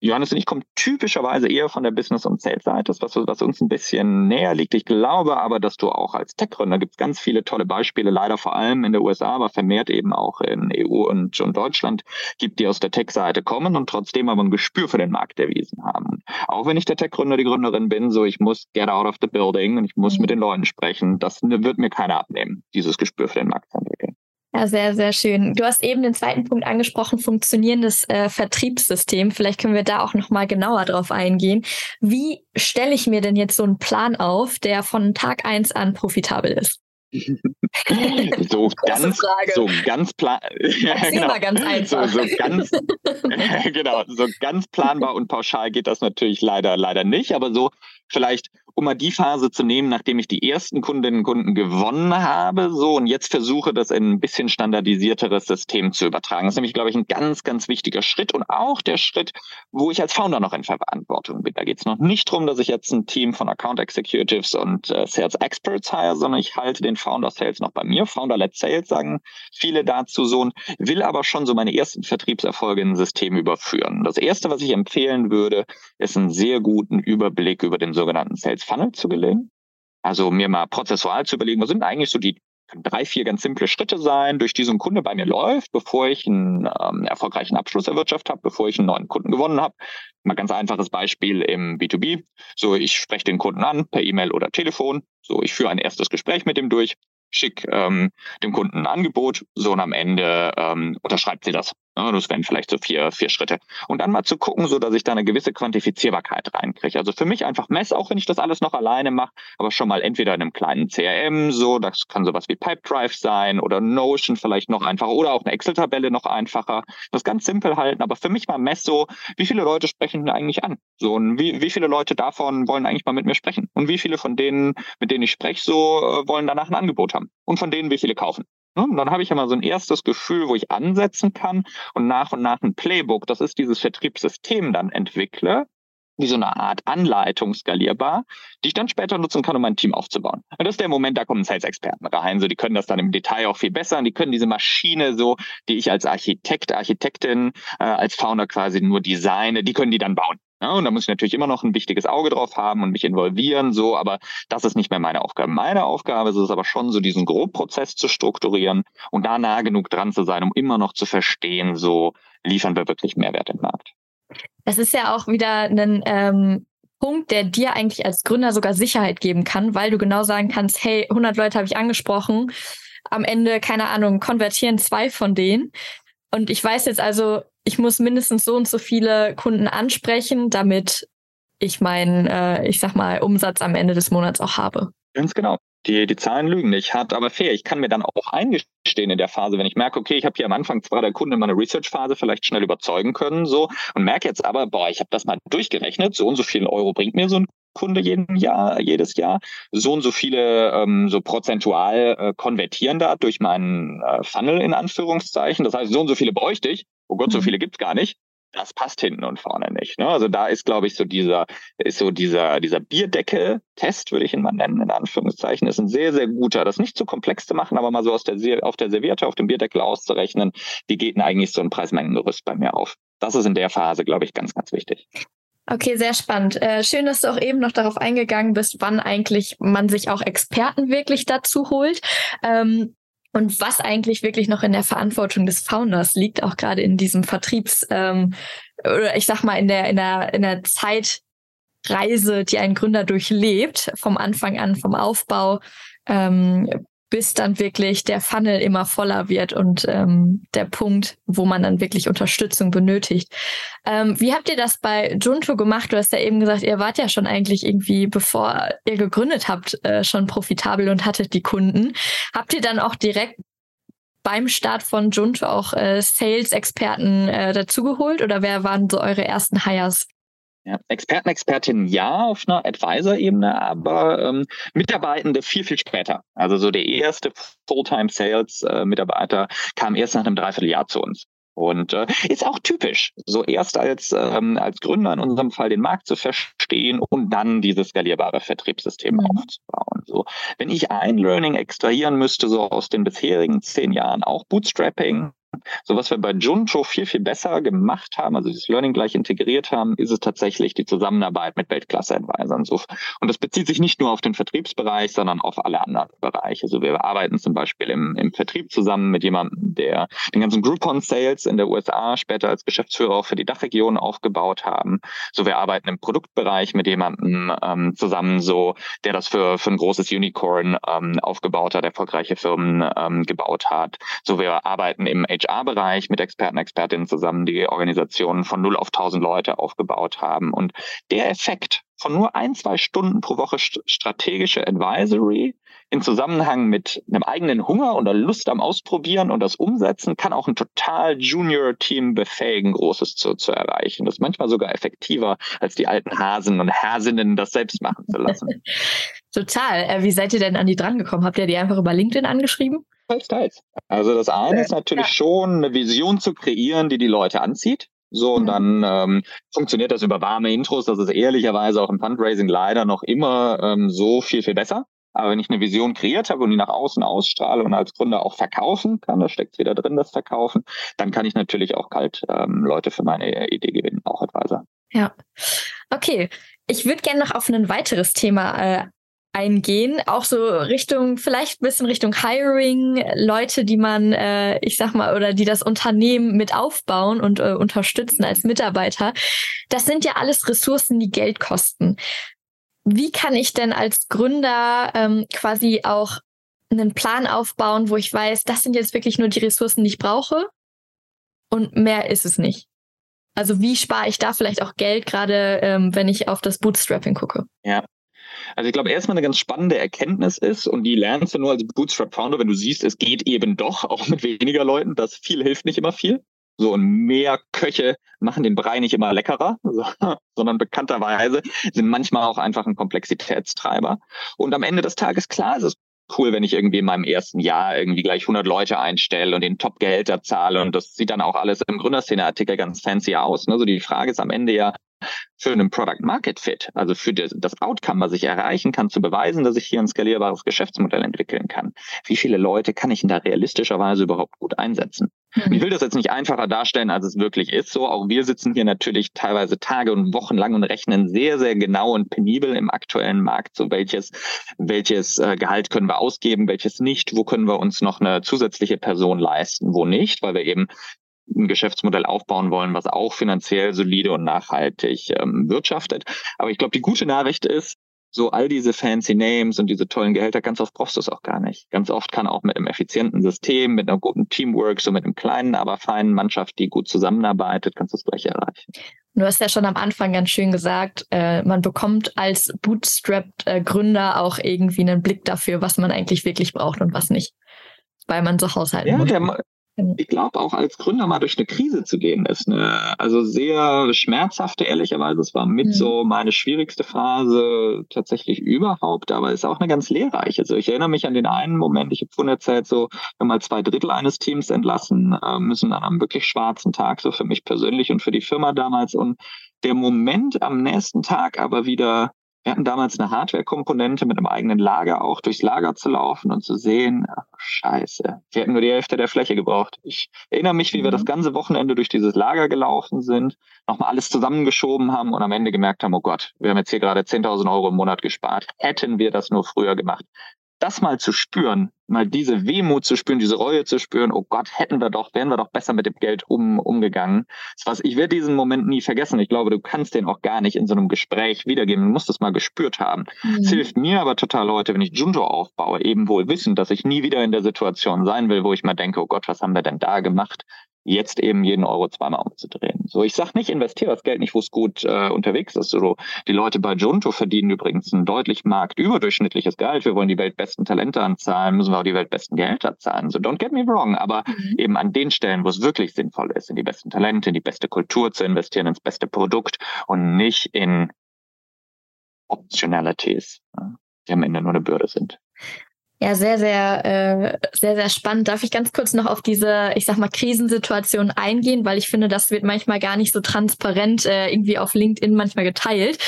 Johannes und ich kommen typischerweise eher von der Business- und Sales-Seite, was, was uns ein bisschen näher liegt. Ich glaube aber, dass du auch als Tech-Gründer gibt es ganz viele tolle Beispiele, leider vor allem in der USA, aber vermehrt eben auch in EU und, und Deutschland gibt, die aus der Tech-Seite kommen und trotzdem aber ein Gespür für den Markt erwiesen haben. Auch wenn ich der Tech-Gründer, die Gründerin bin, so ich muss get out of the building und ich muss mhm. mit den Leuten sprechen, das wird mir keiner abnehmen, dieses Gespür für den Markt zu entwickeln. Ja, sehr, sehr schön. Du hast eben den zweiten Punkt angesprochen, funktionierendes äh, Vertriebssystem. Vielleicht können wir da auch noch mal genauer drauf eingehen. Wie stelle ich mir denn jetzt so einen Plan auf, der von Tag eins an profitabel ist? so ganz, so ganz plan, ja, genau. ganz einfach. So, so ganz, genau, so ganz planbar und pauschal geht das natürlich leider, leider nicht, aber so vielleicht um mal die Phase zu nehmen, nachdem ich die ersten Kundinnen und Kunden gewonnen habe, so und jetzt versuche, das in ein bisschen standardisierteres System zu übertragen. Das ist nämlich, glaube ich, ein ganz, ganz wichtiger Schritt und auch der Schritt, wo ich als Founder noch in Verantwortung bin. Da geht es noch nicht darum, dass ich jetzt ein Team von Account Executives und äh, Sales Experts hire, sondern ich halte den Founder Sales noch bei mir. Founder-led Sales sagen viele dazu so und will aber schon so meine ersten Vertriebserfolge in ein System überführen. Das erste, was ich empfehlen würde, ist einen sehr guten Überblick über den sogenannten Sales Funnel zu gelegen. Also mir mal prozessual zu überlegen, was sind eigentlich so die drei, vier ganz simple Schritte sein, durch die so ein Kunde bei mir läuft, bevor ich einen ähm, erfolgreichen Abschluss erwirtschaftet habe, bevor ich einen neuen Kunden gewonnen habe. Mal ganz einfaches Beispiel im B2B. So, ich spreche den Kunden an per E-Mail oder Telefon. So, ich führe ein erstes Gespräch mit ihm durch schick ähm, dem Kunden ein Angebot, so und am Ende ähm, unterschreibt sie das. Das wären vielleicht so vier, vier Schritte. Und dann mal zu gucken, so dass ich da eine gewisse Quantifizierbarkeit reinkriege. Also für mich einfach mess, auch wenn ich das alles noch alleine mache, aber schon mal entweder in einem kleinen CRM, so, das kann sowas wie Pipedrive sein oder Notion vielleicht noch einfacher oder auch eine Excel-Tabelle noch einfacher. Das ganz simpel halten, aber für mich mal mess so, wie viele Leute sprechen denn eigentlich an? So, und wie, wie viele Leute davon wollen eigentlich mal mit mir sprechen? Und wie viele von denen, mit denen ich spreche, so äh, wollen danach ein Angebot haben? Und von denen, wie viele kaufen? Ne? Und dann habe ich immer so ein erstes Gefühl, wo ich ansetzen kann und nach und nach ein Playbook, das ist dieses Vertriebssystem dann entwickle, wie so eine Art Anleitung skalierbar, die ich dann später nutzen kann, um mein Team aufzubauen. Und das ist der Moment, da kommen Sales-Experten rein. So, die können das dann im Detail auch viel besser und die können diese Maschine so, die ich als Architekt, Architektin, äh, als Founder quasi nur designe, die können die dann bauen. Ja, und da muss ich natürlich immer noch ein wichtiges Auge drauf haben und mich involvieren, so, aber das ist nicht mehr meine Aufgabe. Meine Aufgabe ist es aber schon, so diesen Grobprozess zu strukturieren und da nah genug dran zu sein, um immer noch zu verstehen, so liefern wir wirklich Mehrwert im Markt. Das ist ja auch wieder ein ähm, Punkt, der dir eigentlich als Gründer sogar Sicherheit geben kann, weil du genau sagen kannst, hey, 100 Leute habe ich angesprochen, am Ende, keine Ahnung, konvertieren zwei von denen. Und ich weiß jetzt also, ich muss mindestens so und so viele Kunden ansprechen, damit ich meinen, äh, ich sag mal, Umsatz am Ende des Monats auch habe. Ganz genau. Die, die Zahlen lügen nicht, hart aber fair. Ich kann mir dann auch eingestehen in der Phase, wenn ich merke, okay, ich habe hier am Anfang zwar der Kunde in meiner Research-Phase vielleicht schnell überzeugen können, so, und merke jetzt aber, boah, ich habe das mal durchgerechnet, so und so viel Euro bringt mir so ein Kunde jeden Jahr, jedes Jahr. So und so viele ähm, so prozentual äh, konvertieren da durch meinen äh, Funnel in Anführungszeichen. Das heißt, so und so viele bräuchte ich. Oh Gott, so mhm. viele gibt's gar nicht. Das passt hinten und vorne nicht. Ne? Also da ist, glaube ich, so dieser, ist so dieser, dieser Bierdeckel-Test, würde ich ihn mal nennen, in Anführungszeichen, ist ein sehr, sehr guter. Das nicht zu komplex zu machen, aber mal so aus der, auf der Serviette, auf dem Bierdeckel auszurechnen, wie geht denn eigentlich so ein Preismengengerüst bei mir auf? Das ist in der Phase, glaube ich, ganz, ganz wichtig. Okay, sehr spannend. Äh, schön, dass du auch eben noch darauf eingegangen bist, wann eigentlich man sich auch Experten wirklich dazu holt. Ähm, und was eigentlich wirklich noch in der Verantwortung des Founders liegt, auch gerade in diesem Vertriebs, ähm, oder ich sag mal, in der, in der, in der Zeitreise, die ein Gründer durchlebt, vom Anfang an, vom Aufbau ähm, bis dann wirklich der Funnel immer voller wird und ähm, der Punkt, wo man dann wirklich Unterstützung benötigt. Ähm, wie habt ihr das bei Junto gemacht? Du hast ja eben gesagt, ihr wart ja schon eigentlich irgendwie, bevor ihr gegründet habt, äh, schon profitabel und hattet die Kunden. Habt ihr dann auch direkt beim Start von Junto auch äh, Sales-Experten äh, dazugeholt oder wer waren so eure ersten Hires? Ja, Experten, Expertinnen ja auf einer Advisor-Ebene, aber ähm, Mitarbeitende viel, viel später. Also so der erste Fulltime-Sales-Mitarbeiter kam erst nach einem Dreivierteljahr zu uns. Und äh, ist auch typisch, so erst als, ähm, als Gründer in unserem Fall den Markt zu verstehen und dann dieses skalierbare Vertriebssystem mhm. aufzubauen. So, wenn ich ein Learning extrahieren müsste, so aus den bisherigen zehn Jahren, auch Bootstrapping, so was wir bei Junto viel, viel besser gemacht haben, also das Learning gleich integriert haben, ist es tatsächlich die Zusammenarbeit mit Weltklasse-Advisern. Und das bezieht sich nicht nur auf den Vertriebsbereich, sondern auf alle anderen Bereiche. Also wir arbeiten zum Beispiel im, im Vertrieb zusammen mit jemandem, der den ganzen Groupon Sales in der USA später als Geschäftsführer auch für die Dachregion aufgebaut haben. So wir arbeiten im Produktbereich mit jemandem ähm, zusammen, so der das für, für ein großes Unicorn ähm, aufgebaut hat, erfolgreiche Firmen ähm, gebaut hat. So wir arbeiten im HR-Bereich mit Experten, Expertinnen zusammen, die Organisationen von 0 auf 1000 Leute aufgebaut haben. Und der Effekt von nur ein, zwei Stunden pro Woche strategische Advisory in Zusammenhang mit einem eigenen Hunger und der Lust am Ausprobieren und das Umsetzen kann auch ein total Junior-Team befähigen, Großes zu, zu erreichen. Das ist manchmal sogar effektiver, als die alten Hasen und Hasinnen das selbst machen zu lassen. total. Äh, wie seid ihr denn an die drangekommen? Habt ihr die einfach über LinkedIn angeschrieben? Teils, teils. Also das eine ist natürlich ja. schon eine Vision zu kreieren, die die Leute anzieht. So, und mhm. dann ähm, funktioniert das über warme Intros. Das ist ehrlicherweise auch im Fundraising leider noch immer ähm, so viel, viel besser. Aber wenn ich eine Vision kreiert habe und die nach außen ausstrahle und als Gründer auch verkaufen kann, da steckt wieder drin, das Verkaufen, dann kann ich natürlich auch kalt ähm, Leute für meine Idee gewinnen, auch Advisor. Ja. Okay. Ich würde gerne noch auf ein weiteres Thema äh, eingehen, auch so Richtung, vielleicht ein bisschen Richtung Hiring, Leute, die man, äh, ich sag mal, oder die das Unternehmen mit aufbauen und äh, unterstützen als Mitarbeiter. Das sind ja alles Ressourcen, die Geld kosten. Wie kann ich denn als Gründer ähm, quasi auch einen Plan aufbauen, wo ich weiß, das sind jetzt wirklich nur die Ressourcen, die ich brauche und mehr ist es nicht? Also wie spare ich da vielleicht auch Geld, gerade ähm, wenn ich auf das Bootstrapping gucke? Ja, also ich glaube, erstmal eine ganz spannende Erkenntnis ist, und die lernst du nur als Bootstrap-Founder, wenn du siehst, es geht eben doch, auch mit weniger Leuten, dass viel hilft nicht immer viel. So und mehr Köche machen den Brei nicht immer leckerer, sondern bekannterweise sind manchmal auch einfach ein Komplexitätstreiber. Und am Ende des Tages, klar, ist es cool, wenn ich irgendwie in meinem ersten Jahr irgendwie gleich 100 Leute einstelle und den Top-Gehälter zahle und das sieht dann auch alles im Gründerszene-Artikel ganz fancy aus. Ne? So die Frage ist am Ende ja, für einen Product Market Fit, also für das Outcome, was ich erreichen kann, zu beweisen, dass ich hier ein skalierbares Geschäftsmodell entwickeln kann. Wie viele Leute kann ich denn da realistischerweise überhaupt gut einsetzen? Mhm. Ich will das jetzt nicht einfacher darstellen, als es wirklich ist. So, auch wir sitzen hier natürlich teilweise Tage und Wochen lang und rechnen sehr, sehr genau und penibel im aktuellen Markt, so welches, welches äh, Gehalt können wir ausgeben, welches nicht, wo können wir uns noch eine zusätzliche Person leisten, wo nicht, weil wir eben ein Geschäftsmodell aufbauen wollen, was auch finanziell solide und nachhaltig ähm, wirtschaftet. Aber ich glaube, die gute Nachricht ist, so all diese fancy Names und diese tollen Gehälter, ganz oft brauchst du es auch gar nicht. Ganz oft kann auch mit einem effizienten System, mit einer guten Teamwork, so mit einem kleinen, aber feinen Mannschaft, die gut zusammenarbeitet, kannst du das gleich erreichen. Du hast ja schon am Anfang ganz schön gesagt, äh, man bekommt als Bootstrapped-Gründer äh, auch irgendwie einen Blick dafür, was man eigentlich wirklich braucht und was nicht weil man so haushalten ja, muss. Der, ich glaube, auch als Gründer mal durch eine Krise zu gehen, ist eine, also sehr schmerzhafte, ehrlicherweise. Es war mit mhm. so meine schwierigste Phase tatsächlich überhaupt, aber ist auch eine ganz lehrreiche. Also ich erinnere mich an den einen Moment, ich habe vorhin erzählt, so, wir haben mal zwei Drittel eines Teams entlassen, äh, müssen an einem wirklich schwarzen Tag, so für mich persönlich und für die Firma damals. Und der Moment am nächsten Tag aber wieder wir hatten damals eine Hardware-Komponente mit einem eigenen Lager auch durchs Lager zu laufen und zu sehen, ach, scheiße, wir hätten nur die Hälfte der Fläche gebraucht. Ich erinnere mich, wie wir das mhm. ganze Wochenende durch dieses Lager gelaufen sind, nochmal alles zusammengeschoben haben und am Ende gemerkt haben, oh Gott, wir haben jetzt hier gerade 10.000 Euro im Monat gespart. Hätten wir das nur früher gemacht das mal zu spüren, mal diese Wehmut zu spüren, diese Reue zu spüren, oh Gott, hätten wir doch, wären wir doch besser mit dem Geld um, umgegangen. Was, ich werde diesen Moment nie vergessen. Ich glaube, du kannst den auch gar nicht in so einem Gespräch wiedergeben. Du musst das mal gespürt haben. Mhm. Es hilft mir aber total heute, wenn ich Junjo aufbaue, eben wohl wissen, dass ich nie wieder in der Situation sein will, wo ich mal denke, oh Gott, was haben wir denn da gemacht? Jetzt eben jeden Euro zweimal umzudrehen. So, ich sag nicht, investiere das Geld nicht, wo es gut äh, unterwegs ist. So, die Leute bei Junto verdienen übrigens ein deutlich marktüberdurchschnittliches Gehalt. Wir wollen die weltbesten Talente anzahlen, müssen wir auch die weltbesten Gehälter zahlen. So, don't get me wrong, aber mhm. eben an den Stellen, wo es wirklich sinnvoll ist, in die besten Talente, in die beste Kultur zu investieren, ins beste Produkt und nicht in Optionalities, die am Ende nur eine Bürde sind. Ja, sehr, sehr, äh, sehr, sehr spannend. Darf ich ganz kurz noch auf diese, ich sag mal, Krisensituation eingehen, weil ich finde, das wird manchmal gar nicht so transparent äh, irgendwie auf LinkedIn manchmal geteilt.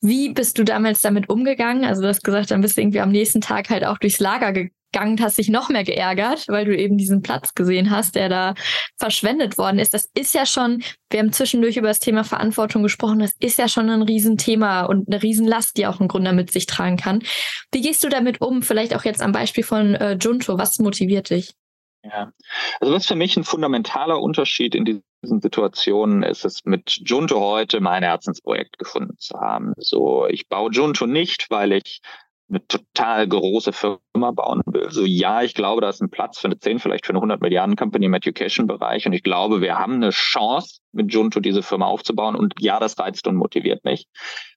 Wie bist du damals damit umgegangen? Also du hast gesagt, dann bist du irgendwie am nächsten Tag halt auch durchs Lager ge gegangen, hast dich noch mehr geärgert, weil du eben diesen Platz gesehen hast, der da verschwendet worden ist. Das ist ja schon, wir haben zwischendurch über das Thema Verantwortung gesprochen, das ist ja schon ein Riesenthema und eine Riesenlast, die auch ein Gründer mit sich tragen kann. Wie gehst du damit um? Vielleicht auch jetzt am Beispiel von äh, Junto. Was motiviert dich? Ja, also was für mich ein fundamentaler Unterschied in diesen Situationen ist es mit Junto heute mein Herzensprojekt gefunden zu haben. So, ich baue Junto nicht, weil ich eine total große Firma bauen will. So ja, ich glaube, da ist ein Platz für eine 10, vielleicht für eine 100 Milliarden Company im Education-Bereich. Und ich glaube, wir haben eine Chance, mit Junto diese Firma aufzubauen. Und ja, das reizt und motiviert mich.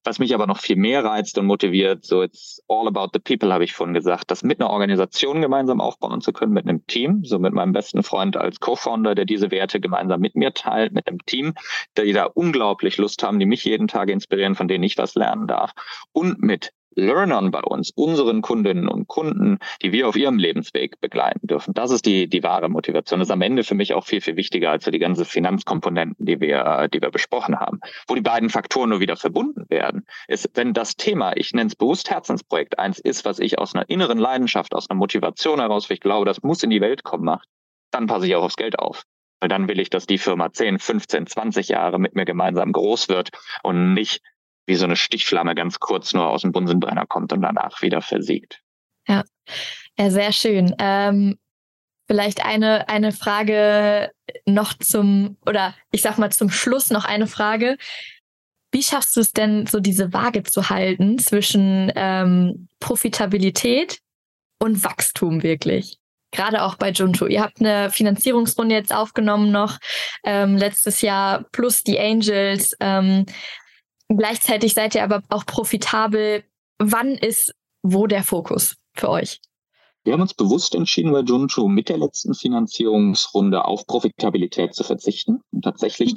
Was mich aber noch viel mehr reizt und motiviert, so it's all about the people, habe ich vorhin gesagt, das mit einer Organisation gemeinsam aufbauen zu können, mit einem Team, so mit meinem besten Freund als Co-Founder, der diese Werte gemeinsam mit mir teilt, mit einem Team, die da unglaublich Lust haben, die mich jeden Tag inspirieren, von denen ich was lernen darf. Und mit Learnern bei uns, unseren Kundinnen und Kunden, die wir auf ihrem Lebensweg begleiten dürfen. Das ist die, die wahre Motivation. Das ist am Ende für mich auch viel, viel wichtiger als die ganzen Finanzkomponenten, die wir, die wir besprochen haben. Wo die beiden Faktoren nur wieder verbunden werden, ist, wenn das Thema, ich nenne es bewusst Herzensprojekt, eins ist, was ich aus einer inneren Leidenschaft, aus einer Motivation heraus, wie ich glaube, das muss in die Welt kommen, macht, dann passe ich auch aufs Geld auf. Weil dann will ich, dass die Firma 10, 15, 20 Jahre mit mir gemeinsam groß wird und nicht wie so eine Stichflamme ganz kurz nur aus dem Bunsenbrenner kommt und danach wieder versiegt. Ja, ja sehr schön. Ähm, vielleicht eine, eine Frage noch zum, oder ich sag mal zum Schluss noch eine Frage. Wie schaffst du es denn, so diese Waage zu halten zwischen ähm, Profitabilität und Wachstum wirklich? Gerade auch bei Junto. Ihr habt eine Finanzierungsrunde jetzt aufgenommen noch ähm, letztes Jahr plus die Angels. Ähm, Gleichzeitig seid ihr aber auch profitabel. Wann ist wo der Fokus für euch? Wir haben uns bewusst entschieden, bei Junju mit der letzten Finanzierungsrunde auf Profitabilität zu verzichten und tatsächlich mhm.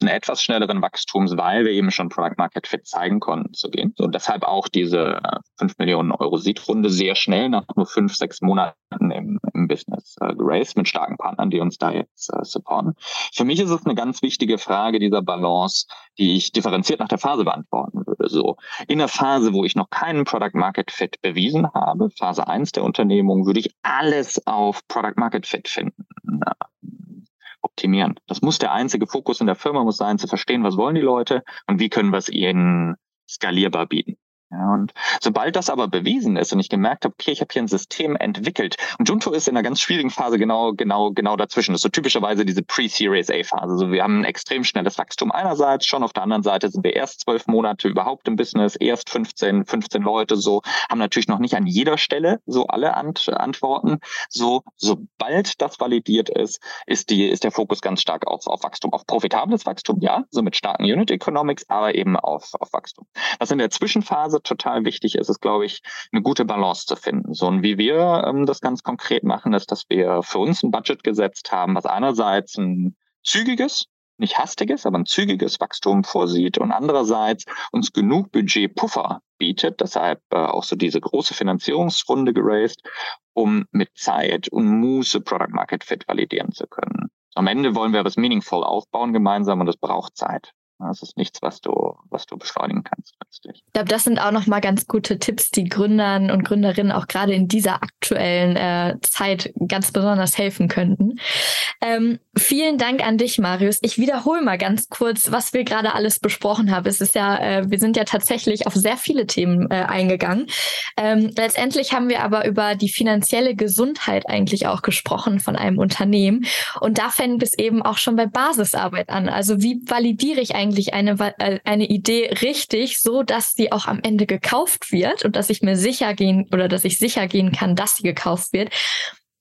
Zugunsten etwas schnelleren Wachstums, weil wir eben schon Product Market Fit zeigen konnten zu gehen. Und deshalb auch diese 5 äh, Millionen Euro Seed-Runde sehr schnell nach nur fünf, sechs Monaten im, im Business äh, geraced mit starken Partnern, die uns da jetzt äh, supporten. Für mich ist es eine ganz wichtige Frage dieser Balance, die ich differenziert nach der Phase beantworten würde. So in der Phase, wo ich noch keinen Product Market Fit bewiesen habe, Phase 1 der Unternehmung, würde ich alles auf Product Market Fit finden optimieren. Das muss der einzige Fokus in der Firma muss sein, zu verstehen, was wollen die Leute und wie können wir es ihnen skalierbar bieten. Ja, und sobald das aber bewiesen ist und ich gemerkt habe, okay, ich habe hier ein System entwickelt und Junto ist in einer ganz schwierigen Phase genau, genau, genau dazwischen. Das ist so typischerweise diese Pre-Series A-Phase. Also wir haben ein extrem schnelles Wachstum einerseits, schon auf der anderen Seite sind wir erst zwölf Monate überhaupt im Business, erst 15, 15 Leute so, haben natürlich noch nicht an jeder Stelle so alle Ant Antworten. So, sobald das validiert ist, ist die, ist der Fokus ganz stark auf, auf Wachstum, auf profitables Wachstum, ja, so mit starken Unit Economics, aber eben auf, auf Wachstum. Was in der Zwischenphase total wichtig ist, ist, glaube ich, eine gute Balance zu finden. So und wie wir ähm, das ganz konkret machen, ist, dass wir für uns ein Budget gesetzt haben, was einerseits ein zügiges, nicht hastiges, aber ein zügiges Wachstum vorsieht und andererseits uns genug Budgetpuffer bietet, deshalb äh, auch so diese große Finanzierungsrunde geraced, um mit Zeit und Muße Product Market Fit validieren zu können. Am Ende wollen wir was meaningful aufbauen gemeinsam und es braucht Zeit. Das ist nichts, was du, was du beschleunigen kannst letztlich. Ich glaube, das sind auch nochmal ganz gute Tipps, die Gründern und Gründerinnen auch gerade in dieser aktuellen äh, Zeit ganz besonders helfen könnten. Ähm, vielen Dank an dich, Marius. Ich wiederhole mal ganz kurz, was wir gerade alles besprochen haben. Es ist ja, äh, wir sind ja tatsächlich auf sehr viele Themen äh, eingegangen. Ähm, letztendlich haben wir aber über die finanzielle Gesundheit eigentlich auch gesprochen von einem Unternehmen. Und da fängt es eben auch schon bei Basisarbeit an. Also wie validiere ich eigentlich eigentlich eine, äh, eine Idee richtig, so dass sie auch am Ende gekauft wird und dass ich mir sicher gehen oder dass ich sicher gehen kann, dass sie gekauft wird.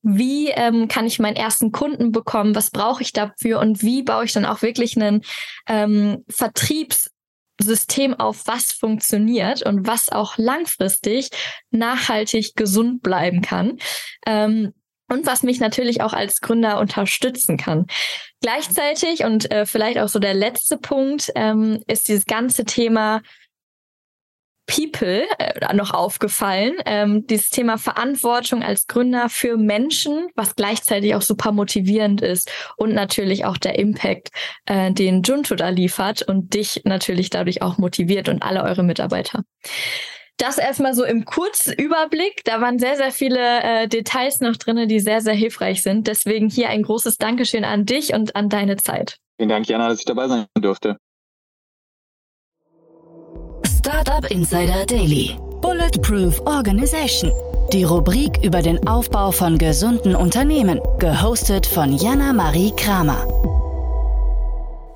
Wie ähm, kann ich meinen ersten Kunden bekommen? Was brauche ich dafür? Und wie baue ich dann auch wirklich einen ähm, Vertriebssystem auf, was funktioniert und was auch langfristig nachhaltig gesund bleiben kann? Ähm, und was mich natürlich auch als Gründer unterstützen kann. Gleichzeitig und äh, vielleicht auch so der letzte Punkt ähm, ist dieses ganze Thema People äh, noch aufgefallen. Ähm, dieses Thema Verantwortung als Gründer für Menschen, was gleichzeitig auch super motivierend ist und natürlich auch der Impact, äh, den Junto da liefert und dich natürlich dadurch auch motiviert und alle eure Mitarbeiter. Das erstmal so im Kurzüberblick. Da waren sehr, sehr viele äh, Details noch drin, die sehr, sehr hilfreich sind. Deswegen hier ein großes Dankeschön an dich und an deine Zeit. Vielen Dank, Jana, dass ich dabei sein durfte. Startup Insider Daily. Bulletproof Organization. Die Rubrik über den Aufbau von gesunden Unternehmen. Gehostet von Jana Marie Kramer.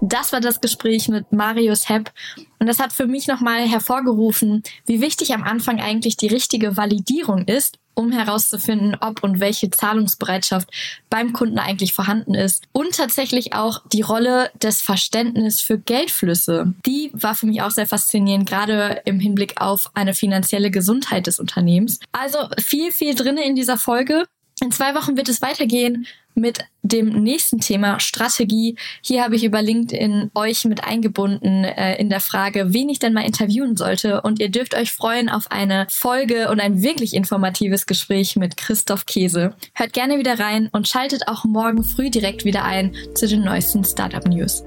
Das war das Gespräch mit Marius Hepp. Und das hat für mich nochmal hervorgerufen, wie wichtig am Anfang eigentlich die richtige Validierung ist, um herauszufinden, ob und welche Zahlungsbereitschaft beim Kunden eigentlich vorhanden ist. Und tatsächlich auch die Rolle des Verständnisses für Geldflüsse. Die war für mich auch sehr faszinierend, gerade im Hinblick auf eine finanzielle Gesundheit des Unternehmens. Also viel, viel drinne in dieser Folge. In zwei Wochen wird es weitergehen mit dem nächsten Thema Strategie. Hier habe ich über LinkedIn euch mit eingebunden äh, in der Frage, wen ich denn mal interviewen sollte. Und ihr dürft euch freuen auf eine Folge und ein wirklich informatives Gespräch mit Christoph Käse. Hört gerne wieder rein und schaltet auch morgen früh direkt wieder ein zu den neuesten Startup News.